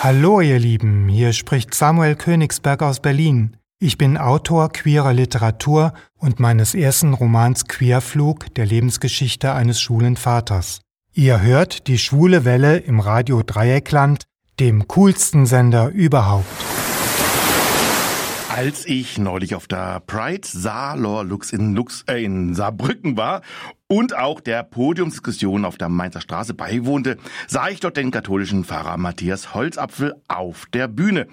Hallo ihr Lieben, hier spricht Samuel Königsberg aus Berlin. Ich bin Autor queerer Literatur und meines ersten Romans Queerflug, der Lebensgeschichte eines schwulen Vaters. Ihr hört die schwule Welle im Radio Dreieckland, dem coolsten Sender überhaupt. Als ich neulich auf der Pride Saarlor Lux in, Lux, äh, in Saarbrücken war und auch der Podiumsdiskussion auf der Mainzer Straße beiwohnte, sah ich dort den katholischen Pfarrer Matthias Holzapfel auf der Bühne.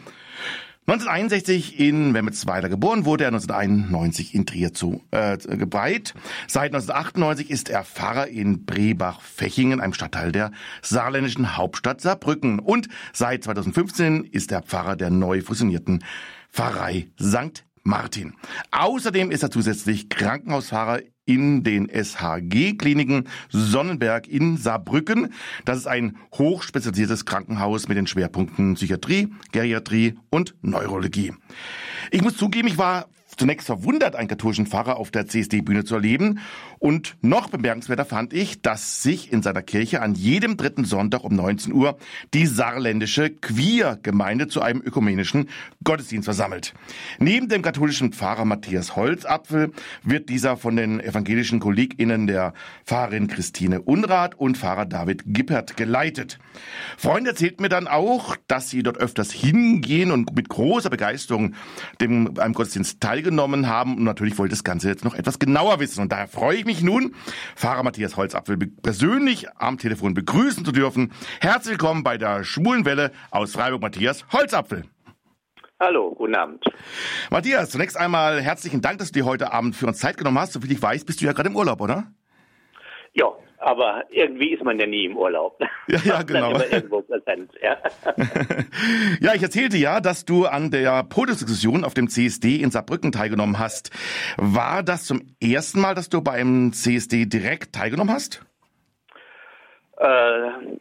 1961 in Wemmelsweiler geboren, wurde er 1991 in Trier zu, äh, gebreit. Seit 1998 ist er Pfarrer in Brebach-Fechingen, einem Stadtteil der saarländischen Hauptstadt Saarbrücken. Und seit 2015 ist er Pfarrer der neu fusionierten Pfarrei St. Martin. Außerdem ist er zusätzlich Krankenhausfahrer in den SHG-Kliniken Sonnenberg in Saarbrücken. Das ist ein hochspezialisiertes Krankenhaus mit den Schwerpunkten Psychiatrie, Geriatrie und Neurologie. Ich muss zugeben, ich war zunächst verwundert, einen katholischen Pfarrer auf der CSD-Bühne zu erleben. Und noch bemerkenswerter fand ich, dass sich in seiner Kirche an jedem dritten Sonntag um 19 Uhr die saarländische Queer-Gemeinde zu einem ökumenischen Gottesdienst versammelt. Neben dem katholischen Pfarrer Matthias Holzapfel wird dieser von den evangelischen KollegInnen der Pfarrerin Christine Unrat und Pfarrer David Gippert geleitet. Freunde erzählt mir dann auch, dass sie dort öfters hingehen und mit großer Begeisterung dem, einem Gottesdienst teilgenommen haben. Und natürlich wollte das Ganze jetzt noch etwas genauer wissen. Und daher freue ich mich nun, Fahrer Matthias Holzapfel persönlich am Telefon begrüßen zu dürfen. Herzlich willkommen bei der Schwulenwelle aus Freiburg, Matthias Holzapfel. Hallo, guten Abend. Matthias, zunächst einmal herzlichen Dank, dass du dir heute Abend für uns Zeit genommen hast. Soviel ich weiß, bist du ja gerade im Urlaub, oder? Ja, aber irgendwie ist man ja nie im Urlaub. Ja, ja genau. Präsent, ja. ja, ich erzählte ja, dass du an der Podiumsdiskussion auf dem CSD in Saarbrücken teilgenommen hast. War das zum ersten Mal, dass du beim CSD direkt teilgenommen hast? Äh,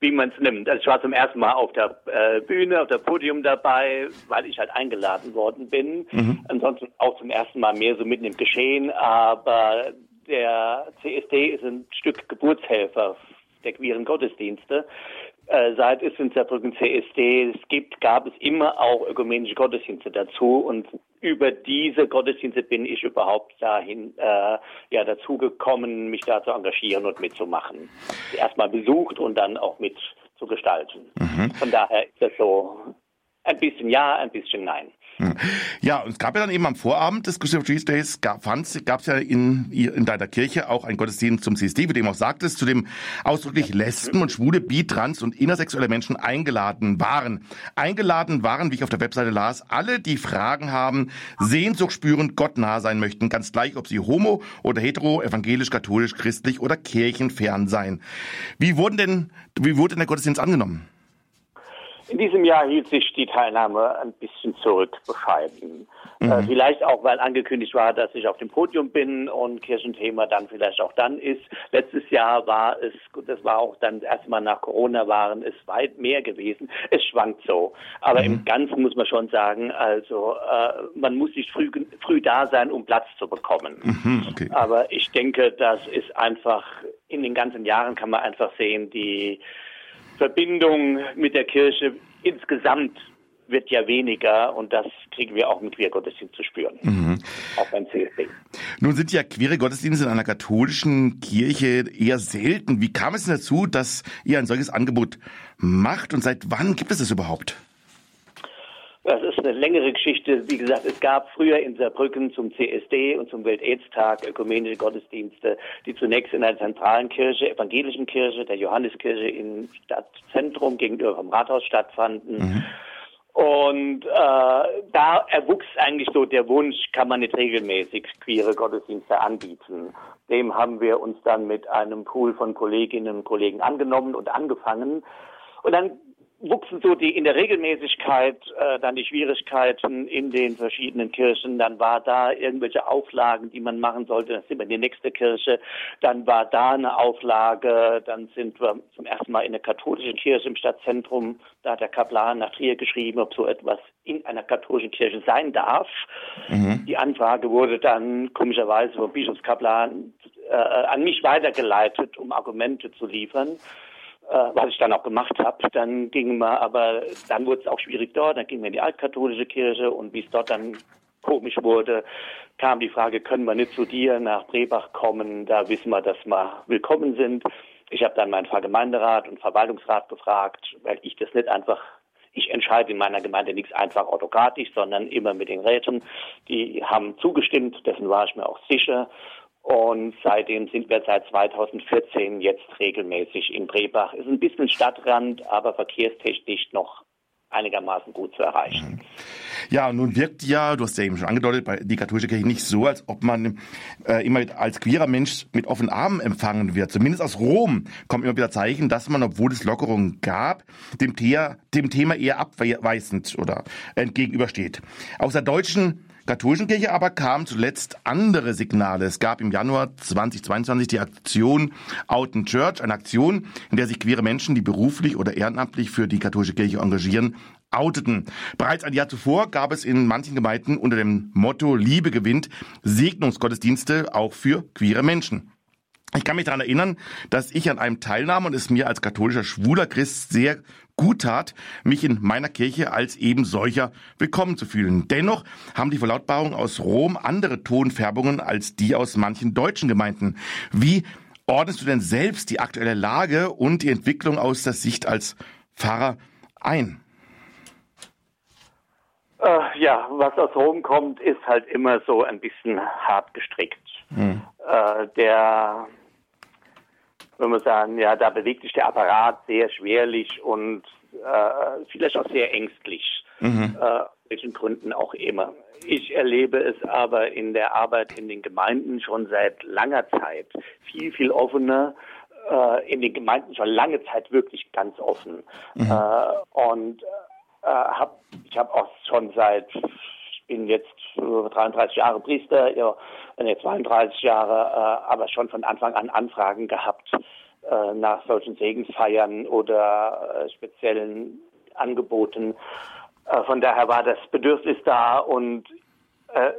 wie man es nimmt. Also ich war zum ersten Mal auf der äh, Bühne, auf der Podium dabei, weil ich halt eingeladen worden bin. Mhm. Ansonsten auch zum ersten Mal mehr so mitten im Geschehen, aber der CSD ist ein Stück Geburtshelfer der queeren Gottesdienste. Äh, seit es in Saarbrücken CSD es gibt, gab es immer auch ökumenische Gottesdienste dazu und über diese Gottesdienste bin ich überhaupt dahin äh, ja dazu gekommen, mich da zu engagieren und mitzumachen. Erstmal besucht und dann auch mit zu gestalten. Mhm. Von daher ist das so ein bisschen ja, ein bisschen nein. Ja, und es gab ja dann eben am Vorabend des Christian Tuesdays, gab es ja in, in deiner Kirche auch ein Gottesdienst zum CSD, wie du eben auch sagtest, zu dem ausdrücklich Lesben und schwule, bi, trans und intersexuelle Menschen eingeladen waren. Eingeladen waren, wie ich auf der Webseite las, alle, die Fragen haben, Sehnsucht spüren, Gott nah sein möchten, ganz gleich, ob sie homo oder hetero, evangelisch, katholisch, christlich oder kirchenfern seien. Wie wurden denn, wie wurde denn der Gottesdienst angenommen? In diesem Jahr hielt sich die Teilnahme ein bisschen zurück, bescheiden. Mhm. Äh, vielleicht auch, weil angekündigt war, dass ich auf dem Podium bin und Kirchenthema dann vielleicht auch dann ist. Letztes Jahr war es, das war auch dann erstmal nach Corona waren es weit mehr gewesen. Es schwankt so. Aber mhm. im Ganzen muss man schon sagen, also äh, man muss nicht früh, früh da sein, um Platz zu bekommen. Mhm, okay. Aber ich denke, das ist einfach, in den ganzen Jahren kann man einfach sehen, die Verbindung mit der Kirche insgesamt wird ja weniger und das kriegen wir auch mit Queergottesdienst zu spüren. Mhm. Auch beim CSD. Nun sind ja queere Gottesdienste in einer katholischen Kirche eher selten. Wie kam es denn dazu, dass ihr ein solches Angebot macht und seit wann gibt es das überhaupt? Das ist eine längere Geschichte. Wie gesagt, es gab früher in Saarbrücken zum CSD und zum Welt-Aids-Tag ökumenische Gottesdienste, die zunächst in einer zentralen Kirche, evangelischen Kirche, der Johanneskirche im Stadtzentrum gegenüber vom Rathaus stattfanden. Mhm. Und äh, da erwuchs eigentlich so der Wunsch, kann man nicht regelmäßig queere Gottesdienste anbieten. Dem haben wir uns dann mit einem Pool von Kolleginnen und Kollegen angenommen und angefangen. Und dann wuchsen so die in der Regelmäßigkeit äh, dann die Schwierigkeiten in den verschiedenen Kirchen. Dann war da irgendwelche Auflagen, die man machen sollte. Dann sind wir in die nächste Kirche. Dann war da eine Auflage. Dann sind wir zum ersten Mal in der katholischen Kirche im Stadtzentrum. Da hat der Kaplan nach Trier geschrieben, ob so etwas in einer katholischen Kirche sein darf. Mhm. Die Anfrage wurde dann komischerweise vom Bischofskaplan äh, an mich weitergeleitet, um Argumente zu liefern. Was ich dann auch gemacht habe. Dann ging man, aber dann wurde es auch schwierig dort. Dann ging man in die altkatholische Kirche und wie es dort dann komisch wurde, kam die Frage, können wir nicht zu dir nach Brebach kommen? Da wissen wir, dass wir willkommen sind. Ich habe dann meinen Pfarrgemeinderat und Verwaltungsrat gefragt, weil ich das nicht einfach ich entscheide in meiner Gemeinde nichts einfach autokratisch, sondern immer mit den Räten. Die haben zugestimmt, dessen war ich mir auch sicher. Und seitdem sind wir seit 2014 jetzt regelmäßig in Brebach. Ist ein bisschen Stadtrand, aber verkehrstechnisch noch einigermaßen gut zu erreichen. Ja, nun wirkt ja, du hast ja eben schon angedeutet, bei die katholische Kirche nicht so, als ob man äh, immer als queerer Mensch mit offenen Armen empfangen wird. Zumindest aus Rom kommen immer wieder Zeichen, dass man, obwohl es Lockerungen gab, dem, Thea, dem Thema eher abweisend oder entgegenübersteht. Aus der deutschen katholischen Kirche aber kamen zuletzt andere Signale. Es gab im Januar 2022 die Aktion Out in Church, eine Aktion, in der sich queere Menschen, die beruflich oder ehrenamtlich für die katholische Kirche engagieren, outeten. Bereits ein Jahr zuvor gab es in manchen Gemeinden unter dem Motto Liebe gewinnt Segnungsgottesdienste auch für queere Menschen. Ich kann mich daran erinnern, dass ich an einem teilnahm und es mir als katholischer schwuler Christ sehr gut tat, mich in meiner Kirche als eben solcher willkommen zu fühlen. Dennoch haben die Verlautbarungen aus Rom andere Tonfärbungen als die aus manchen deutschen Gemeinden. Wie ordnest du denn selbst die aktuelle Lage und die Entwicklung aus der Sicht als Pfarrer ein? Äh, ja, was aus Rom kommt, ist halt immer so ein bisschen hart gestrickt. Hm. Äh, der, wenn man sagen, ja, da bewegt sich der Apparat sehr schwerlich und äh, vielleicht auch sehr ängstlich. Mhm. Äh, welchen Gründen auch immer. Ich erlebe es aber in der Arbeit in den Gemeinden schon seit langer Zeit viel, viel offener äh, in den Gemeinden schon lange Zeit wirklich ganz offen. Mhm. Äh, und äh, hab, ich habe auch schon seit, bin jetzt 33 Jahre Priester, ja, nee, 32 Jahre, äh, aber schon von Anfang an Anfragen gehabt äh, nach solchen Segensfeiern oder äh, speziellen Angeboten. Äh, von daher war das Bedürfnis da und äh,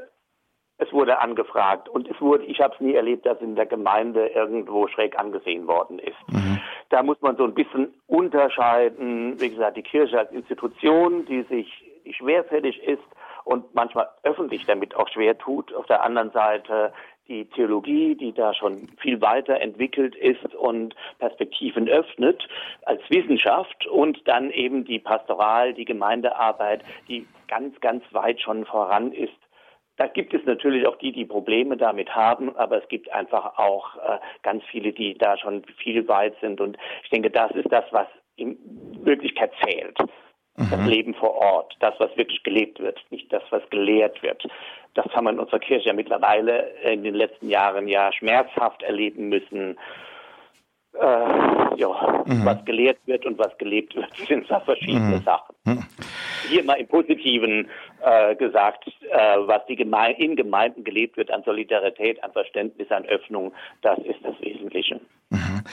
es wurde angefragt und es wurde, ich habe es nie erlebt, dass in der Gemeinde irgendwo schräg angesehen worden ist. Mhm. Da muss man so ein bisschen unterscheiden, wie gesagt, die Kirche als Institution, die sich die schwerfällig ist und manchmal öffentlich damit auch schwer tut. Auf der anderen Seite die Theologie, die da schon viel weiter entwickelt ist und Perspektiven öffnet als Wissenschaft und dann eben die Pastoral, die Gemeindearbeit, die ganz, ganz weit schon voran ist da gibt es natürlich auch die, die Probleme damit haben, aber es gibt einfach auch äh, ganz viele, die da schon viel weit sind. Und ich denke, das ist das, was in Wirklichkeit zählt. Mhm. Das Leben vor Ort, das, was wirklich gelebt wird, nicht das, was gelehrt wird. Das haben wir in unserer Kirche ja mittlerweile in den letzten Jahren ja schmerzhaft erleben müssen äh, ja, mhm. was gelehrt wird und was gelebt wird, sind da verschiedene mhm. Sachen. Mhm. Hier mal im Positiven äh, gesagt, äh, was die Geme in Gemeinden gelebt wird an Solidarität, an Verständnis, an Öffnung, das ist das Wesentliche. Mhm.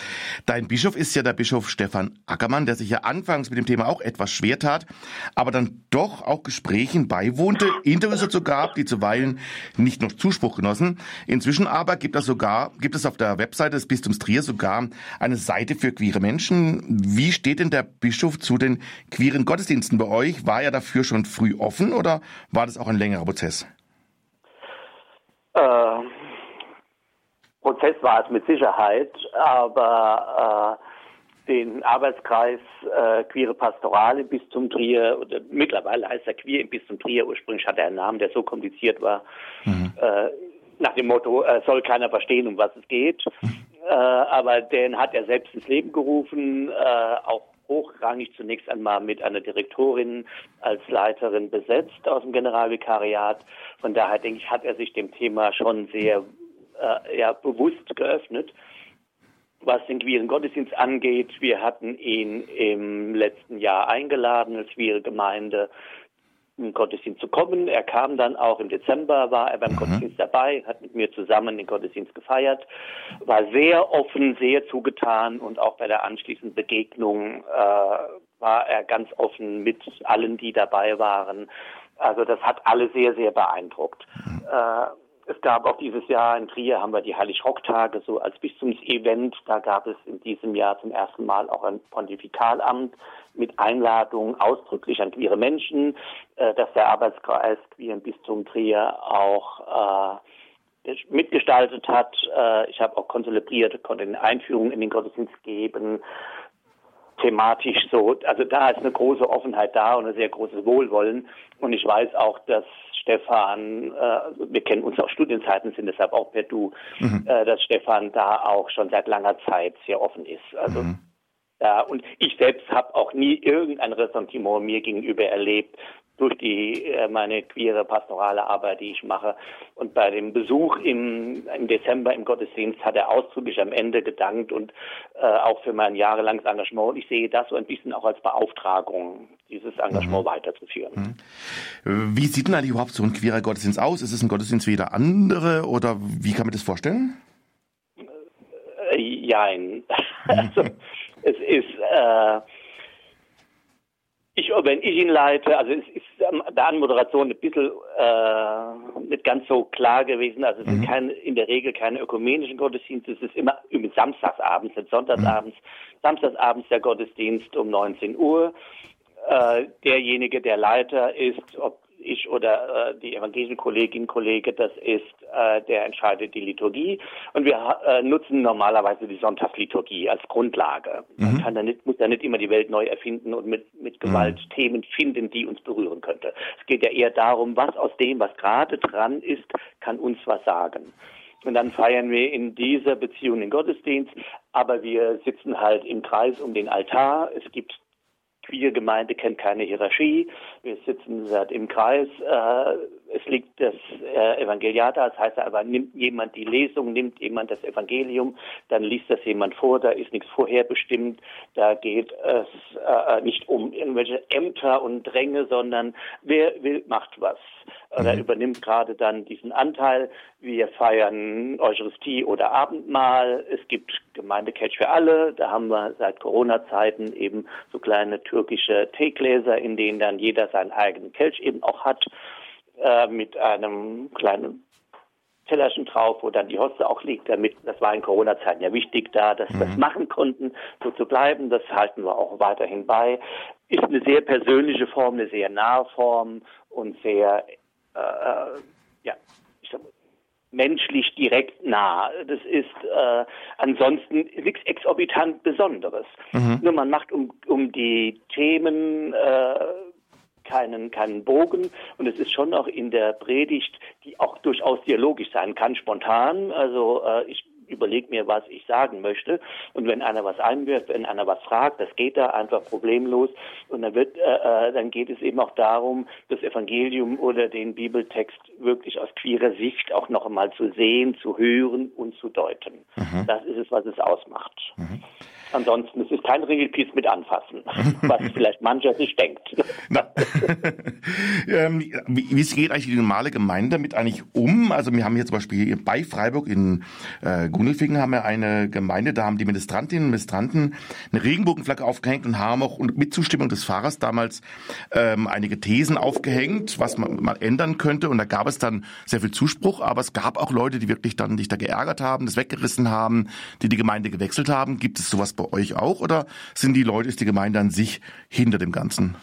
Dein Bischof ist ja der Bischof Stefan Ackermann, der sich ja anfangs mit dem Thema auch etwas schwer tat, aber dann doch auch Gesprächen beiwohnte, Interviews dazu gab, die zuweilen nicht noch Zuspruch genossen. Inzwischen aber gibt es sogar, gibt es auf der Webseite des Bistums Trier sogar eine Seite für queere Menschen. Wie steht denn der Bischof zu den queeren Gottesdiensten bei euch? War er dafür schon früh offen oder war das auch ein längerer Prozess? Äh, Prozess war es mit Sicherheit, aber äh, den Arbeitskreis äh, Queere Pastoral im Bistum Trier, oder mittlerweile heißt er Queer im Bistum Trier, ursprünglich hatte er einen Namen, der so kompliziert war, mhm. äh, nach dem Motto, äh, soll keiner verstehen, um was es geht. Mhm. Äh, aber den hat er selbst ins Leben gerufen, äh, auch hochrangig zunächst einmal mit einer Direktorin als Leiterin besetzt aus dem Generalvikariat. Von daher denke ich, hat er sich dem Thema schon sehr äh, ja, bewusst geöffnet. Was den queeren Gottesdienst angeht, wir hatten ihn im letzten Jahr eingeladen als queere Gemeinde im Gottesdienst zu kommen. Er kam dann auch im Dezember, war er beim mhm. Gottesdienst dabei, hat mit mir zusammen den Gottesdienst gefeiert, war sehr offen, sehr zugetan und auch bei der anschließenden Begegnung äh, war er ganz offen mit allen, die dabei waren. Also das hat alle sehr, sehr beeindruckt. Mhm. Äh, es gab auch dieses Jahr in Trier haben wir die Heilig-Rock-Tage so als Bistumsevent. Da gab es in diesem Jahr zum ersten Mal auch ein Pontifikalamt mit Einladung ausdrücklich an queere Menschen, äh, dass der Arbeitskreis Queer im Bistum Trier auch äh, mitgestaltet hat. Äh, ich habe auch konzelebriert, konnte eine Einführung in den Gottesdienst geben thematisch so, also da ist eine große Offenheit da und ein sehr großes Wohlwollen. Und ich weiß auch, dass Stefan, äh, wir kennen uns aus Studienzeiten, sind deshalb auch per Du, mhm. äh, dass Stefan da auch schon seit langer Zeit sehr offen ist. Also mhm. Ja, und ich selbst habe auch nie irgendein Ressentiment mir gegenüber erlebt, durch die äh, meine queere pastorale Arbeit, die ich mache. Und bei dem Besuch im, im Dezember im Gottesdienst hat er ausdrücklich am Ende gedankt und äh, auch für mein jahrelanges Engagement. Und ich sehe das so ein bisschen auch als Beauftragung, dieses Engagement mhm. weiterzuführen. Mhm. Wie sieht denn eigentlich überhaupt so ein queerer Gottesdienst aus? Ist es ein Gottesdienst wie jeder andere oder wie kann man das vorstellen? Äh, jein. also, es ist äh, ich, wenn ich ihn leite, also es ist der Anmoderation ein bisschen äh, nicht ganz so klar gewesen. Also es mhm. sind keine, in der Regel keine ökumenischen Gottesdienste. Es ist immer samstagsabends, nicht sonntagsabends. Mhm. Samstagsabends der Gottesdienst um 19 Uhr. Äh, derjenige, der Leiter ist, ob ich oder äh, die evangelischen Kolleginnen und Kollegen, das ist, äh, der entscheidet die Liturgie. Und wir äh, nutzen normalerweise die Sonntagsliturgie als Grundlage. Man mhm. kann da nicht, muss da nicht immer die Welt neu erfinden und mit, mit Gewalt mhm. Themen finden, die uns berühren könnte. Es geht ja eher darum, was aus dem, was gerade dran ist, kann uns was sagen. Und dann feiern wir in dieser Beziehung den Gottesdienst, aber wir sitzen halt im Kreis um den Altar. Es gibt Queer-Gemeinde kennt keine Hierarchie. Wir sitzen seit im Kreis. Äh, es liegt das äh, Evangeliat da. Das heißt aber, nimmt jemand die Lesung, nimmt jemand das Evangelium, dann liest das jemand vor. Da ist nichts vorherbestimmt. Da geht es äh, nicht um irgendwelche Ämter und Dränge, sondern wer will, macht was. Oder mhm. übernimmt gerade dann diesen Anteil. Wir feiern Eucharistie oder Abendmahl. Es gibt Gemeindecatch für alle. Da haben wir seit Corona-Zeiten eben so kleine türkische Teegläser, in denen dann jeder seinen eigenen Kelch eben auch hat, äh, mit einem kleinen Tellerchen drauf, wo dann die Hoste auch liegt, damit, das war in Corona-Zeiten ja wichtig da, dass wir das mhm. machen konnten, so zu bleiben, das halten wir auch weiterhin bei. Ist eine sehr persönliche Form, eine sehr nahe Form und sehr, äh, äh ja, sag menschlich direkt nah. Das ist äh, ansonsten nichts exorbitant Besonderes. Mhm. Nur man macht um, um die Themen äh, keinen, keinen Bogen und es ist schon auch in der Predigt, die auch durchaus dialogisch sein kann, spontan. Also äh, ich überlege mir, was ich sagen möchte. Und wenn einer was einwirft, wenn einer was fragt, das geht da einfach problemlos. Und dann wird, äh, äh, dann geht es eben auch darum, das Evangelium oder den Bibeltext wirklich aus queerer Sicht auch noch einmal zu sehen, zu hören und zu deuten. Mhm. Das ist es, was es ausmacht. Mhm. Ansonsten es ist kein Ringelpiece mit anfassen, was vielleicht mancher sich denkt. ähm, wie, wie geht eigentlich die normale Gemeinde damit eigentlich um? Also wir haben hier zum Beispiel bei Freiburg in äh, Gundelfingen haben wir eine Gemeinde, da haben die Ministrantinnen und Ministranten eine Regenbogenflagge aufgehängt und haben auch mit Zustimmung des Pfarrers damals ähm, einige Thesen aufgehängt, was man mal ändern könnte. Und da gab es dann sehr viel Zuspruch, aber es gab auch Leute, die wirklich dann sich da geärgert haben, das weggerissen haben, die die Gemeinde gewechselt haben. Gibt es sowas bei euch auch oder sind die Leute, ist die Gemeinde an sich hinter dem Ganzen?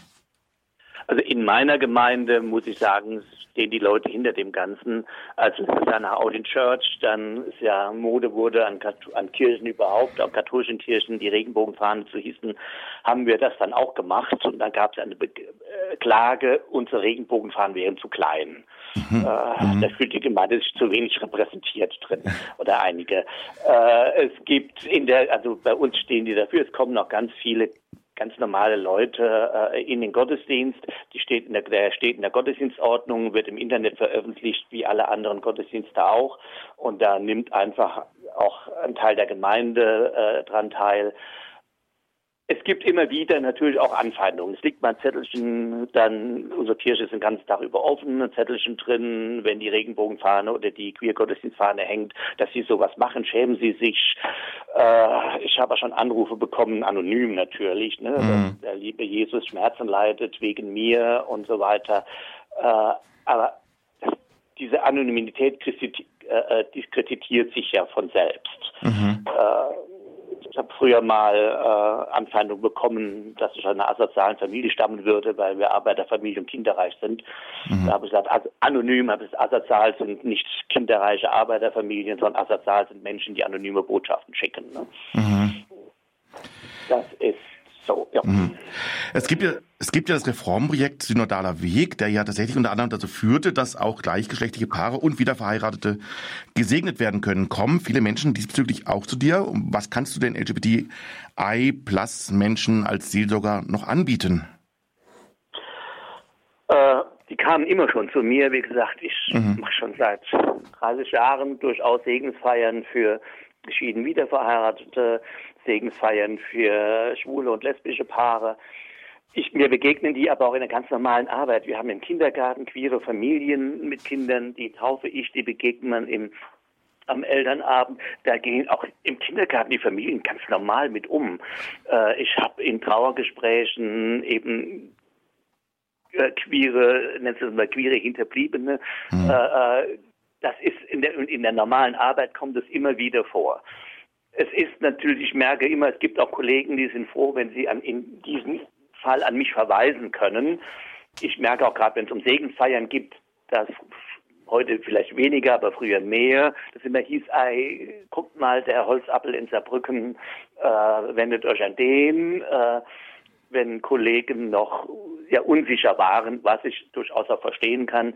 Also in meiner Gemeinde muss ich sagen, stehen die Leute hinter dem Ganzen. Als es dann nach Audin Church dann es ja Mode wurde an, an Kirchen überhaupt, auch katholischen Kirchen, die Regenbogenfahne zu hießen, haben wir das dann auch gemacht und dann gab es eine Be Klage, unsere Regenbogenfahnen wären zu klein. Mhm. Äh, mhm. Da fühlt die Gemeinde sich zu wenig repräsentiert drin oder einige. Äh, es gibt in der, also bei uns stehen die dafür, es kommen noch ganz viele ganz normale Leute äh, in den Gottesdienst. Die steht in der, der steht in der Gottesdienstordnung, wird im Internet veröffentlicht, wie alle anderen Gottesdienste auch. Und da nimmt einfach auch ein Teil der Gemeinde äh, dran teil. Es gibt immer wieder natürlich auch Anfeindungen. Es liegt mal ein Zettelchen, dann, unsere Kirche ist den ganzen Tag über offen, ein Zettelchen drin, wenn die Regenbogenfahne oder die Queer-Gottesdienstfahne hängt, dass sie sowas machen, schämen sie sich. Äh, ich habe schon Anrufe bekommen, anonym natürlich, ne, mhm. dass der liebe Jesus Schmerzen leidet wegen mir und so weiter. Äh, aber diese Anonymität äh, diskreditiert sich ja von selbst. Mhm. Äh, ich habe früher mal äh, Anfeindung bekommen, dass ich aus einer asozialen Familie stammen würde, weil wir Arbeiterfamilie und kinderreich sind. Mhm. Da habe ich gesagt, anonym habe ich asozial sind nicht kinderreiche Arbeiterfamilien, sondern asozial sind Menschen, die anonyme Botschaften schicken. Ne? Mhm. Das ist so, ja. Mhm. Es gibt ja, es gibt ja das Reformprojekt Synodaler Weg, der ja tatsächlich unter anderem dazu führte, dass auch gleichgeschlechtliche Paare und Wiederverheiratete gesegnet werden können. Kommen viele Menschen diesbezüglich auch zu dir? Was kannst du den LGBTI Plus Menschen als Seelsorger noch anbieten? Äh, die kamen immer schon zu mir. Wie gesagt, ich mhm. mache schon seit 30 Jahren durchaus Segensfeiern für geschieden Wiederverheiratete, Segensfeiern für schwule und lesbische Paare. Ich, mir begegnen die aber auch in der ganz normalen Arbeit. Wir haben im Kindergarten queere Familien mit Kindern, die taufe ich, die begegnet man im, am Elternabend. Da gehen auch im Kindergarten die Familien ganz normal mit um. Äh, ich habe in Trauergesprächen eben äh, queere, nennt es mal queere Hinterbliebene. Mhm. Äh, das ist in der, in der normalen Arbeit kommt es immer wieder vor. Es ist natürlich, ich merke immer, es gibt auch Kollegen, die sind froh, wenn sie an, in diesem Fall an mich verweisen können. Ich merke auch gerade, wenn es um Segensfeiern gibt, dass heute vielleicht weniger, aber früher mehr, dass immer hieß, ey, guckt mal, der Holzappel in Saarbrücken, äh, wendet euch an den. Äh, wenn Kollegen noch ja unsicher waren, was ich durchaus auch verstehen kann,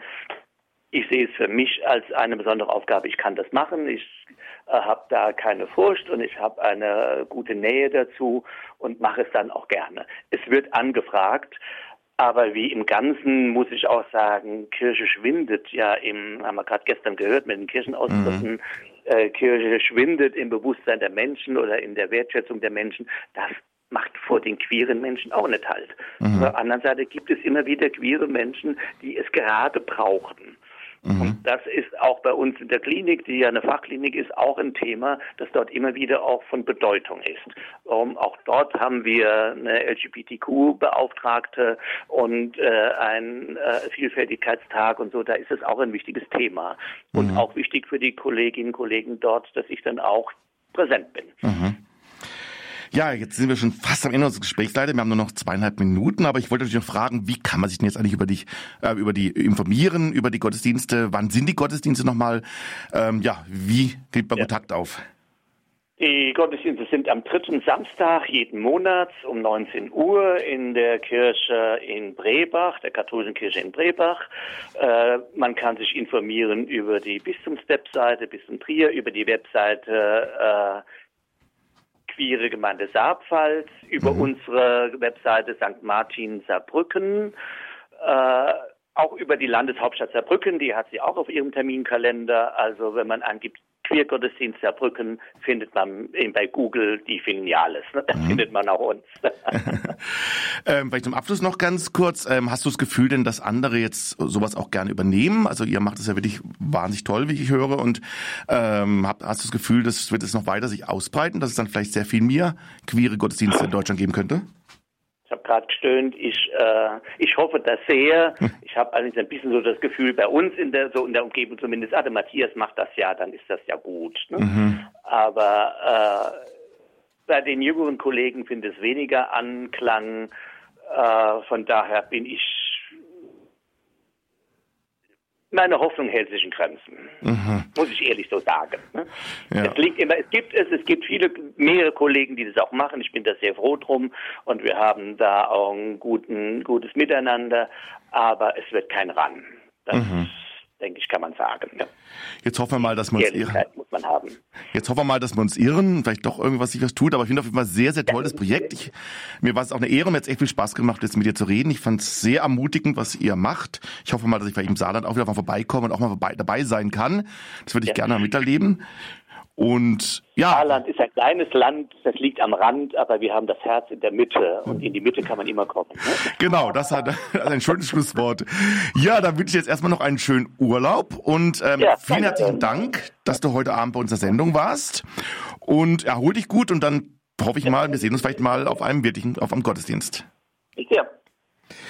ich sehe es für mich als eine besondere Aufgabe. Ich kann das machen. Ich habe da keine Furcht und ich habe eine gute Nähe dazu und mache es dann auch gerne. Es wird angefragt, aber wie im Ganzen muss ich auch sagen, Kirche schwindet ja im, haben wir gerade gestern gehört mit den Kirchenaustritten, mhm. äh, Kirche schwindet im Bewusstsein der Menschen oder in der Wertschätzung der Menschen. Das macht vor den queeren Menschen auch nicht halt. Mhm. Auf der anderen Seite gibt es immer wieder queere Menschen, die es gerade brauchen. Mhm. Und das ist auch bei uns in der Klinik, die ja eine Fachklinik ist, auch ein Thema, das dort immer wieder auch von Bedeutung ist. Um, auch dort haben wir eine LGBTQ-Beauftragte und äh, einen äh, Vielfältigkeitstag und so, da ist es auch ein wichtiges Thema. Und mhm. auch wichtig für die Kolleginnen und Kollegen dort, dass ich dann auch präsent bin. Mhm. Ja, jetzt sind wir schon fast am Ende unseres Gesprächs leider. Wir haben nur noch zweieinhalb Minuten, aber ich wollte natürlich noch fragen, wie kann man sich denn jetzt eigentlich über dich, äh, über die informieren, über die Gottesdienste? Wann sind die Gottesdienste nochmal? Ähm, ja, wie geht man ja. Kontakt auf? Die Gottesdienste sind am dritten Samstag jeden Monat um 19 Uhr in der Kirche in Brebach, der katholischen Kirche in Brebach. Äh, man kann sich informieren über die Bistumswebseite, Bistum Trier, über die Webseite äh, queere Gemeinde Saarpfalz, über mhm. unsere Webseite St. Martin Saarbrücken, äh, auch über die Landeshauptstadt Saarbrücken, die hat sie auch auf ihrem Terminkalender. Also wenn man angibt Queergottesdienst Saarbrücken, findet man bei Google die Filiales. Ne? Da mhm. findet man auch uns. ähm, vielleicht zum Abschluss noch ganz kurz. Ähm, hast du das Gefühl denn, dass andere jetzt sowas auch gerne übernehmen? Also ihr macht es ja wirklich wahnsinnig toll, wie ich höre. Und ähm, hast du das Gefühl, das wird es noch weiter sich ausbreiten, dass es dann vielleicht sehr viel mehr queere Gottesdienste in Deutschland geben könnte? Ich habe gerade gestöhnt, ich, äh, ich hoffe das sehr. Ich habe allerdings ein bisschen so das Gefühl, bei uns in der, so in der Umgebung zumindest, ah, der Matthias macht das ja, dann ist das ja gut. Ne? Mhm. Aber äh, bei den jüngeren Kollegen findet es weniger Anklang. Äh, von daher bin ich meine Hoffnung hält sich in Grenzen. Mhm. Muss ich ehrlich so sagen. Ne? Ja. Es liegt immer, es gibt es, es gibt viele, mehrere Kollegen, die das auch machen. Ich bin da sehr froh drum und wir haben da auch ein guten, gutes Miteinander, aber es wird kein Ran. Das mhm denke ich, kann man sagen. Ja. Jetzt hoffen wir mal, dass wir uns irren. muss man haben. Jetzt hoffen wir mal, dass wir uns irren, vielleicht doch irgendwas sich was tut, aber ich finde auf jeden Fall sehr, sehr tolles Projekt. Ich, mir war es auch eine Ehre, mir hat es echt viel Spaß gemacht, jetzt mit dir zu reden. Ich fand es sehr ermutigend, was ihr macht. Ich hoffe mal, dass ich vielleicht im Saarland auch wieder mal vorbeikomme und auch mal vorbei, dabei sein kann. Das würde ich ja. gerne miterleben. Und ja. Saarland ist ein kleines Land, das liegt am Rand, aber wir haben das Herz in der Mitte und in die Mitte kann man immer kommen. Ne? Genau, das hat ein schönes Schlusswort. Ja, dann wünsche ich jetzt erstmal noch einen schönen Urlaub und ähm, ja, vielen herzlichen Dank, dass du heute Abend bei unserer Sendung warst. Und erhol dich gut und dann hoffe ich mal, wir sehen uns vielleicht mal auf einem wirklichen, auf einem Gottesdienst. Ja.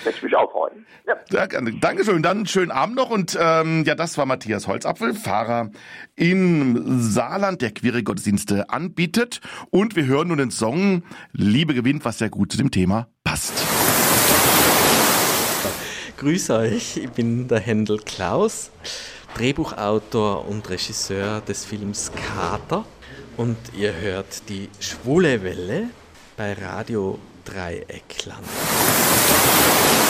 Würde ich mich auch freuen. Ja. ja Dankeschön. Dann schönen Abend noch. Und ähm, ja, das war Matthias Holzapfel, Fahrer im Saarland, der queere Gottesdienste anbietet. Und wir hören nun den Song Liebe gewinnt, was sehr gut zu dem Thema passt. Grüß euch, ich bin der Händel Klaus, Drehbuchautor und Regisseur des Films Kater. Und ihr hört die Schwule Welle bei Radio Dreieck landen.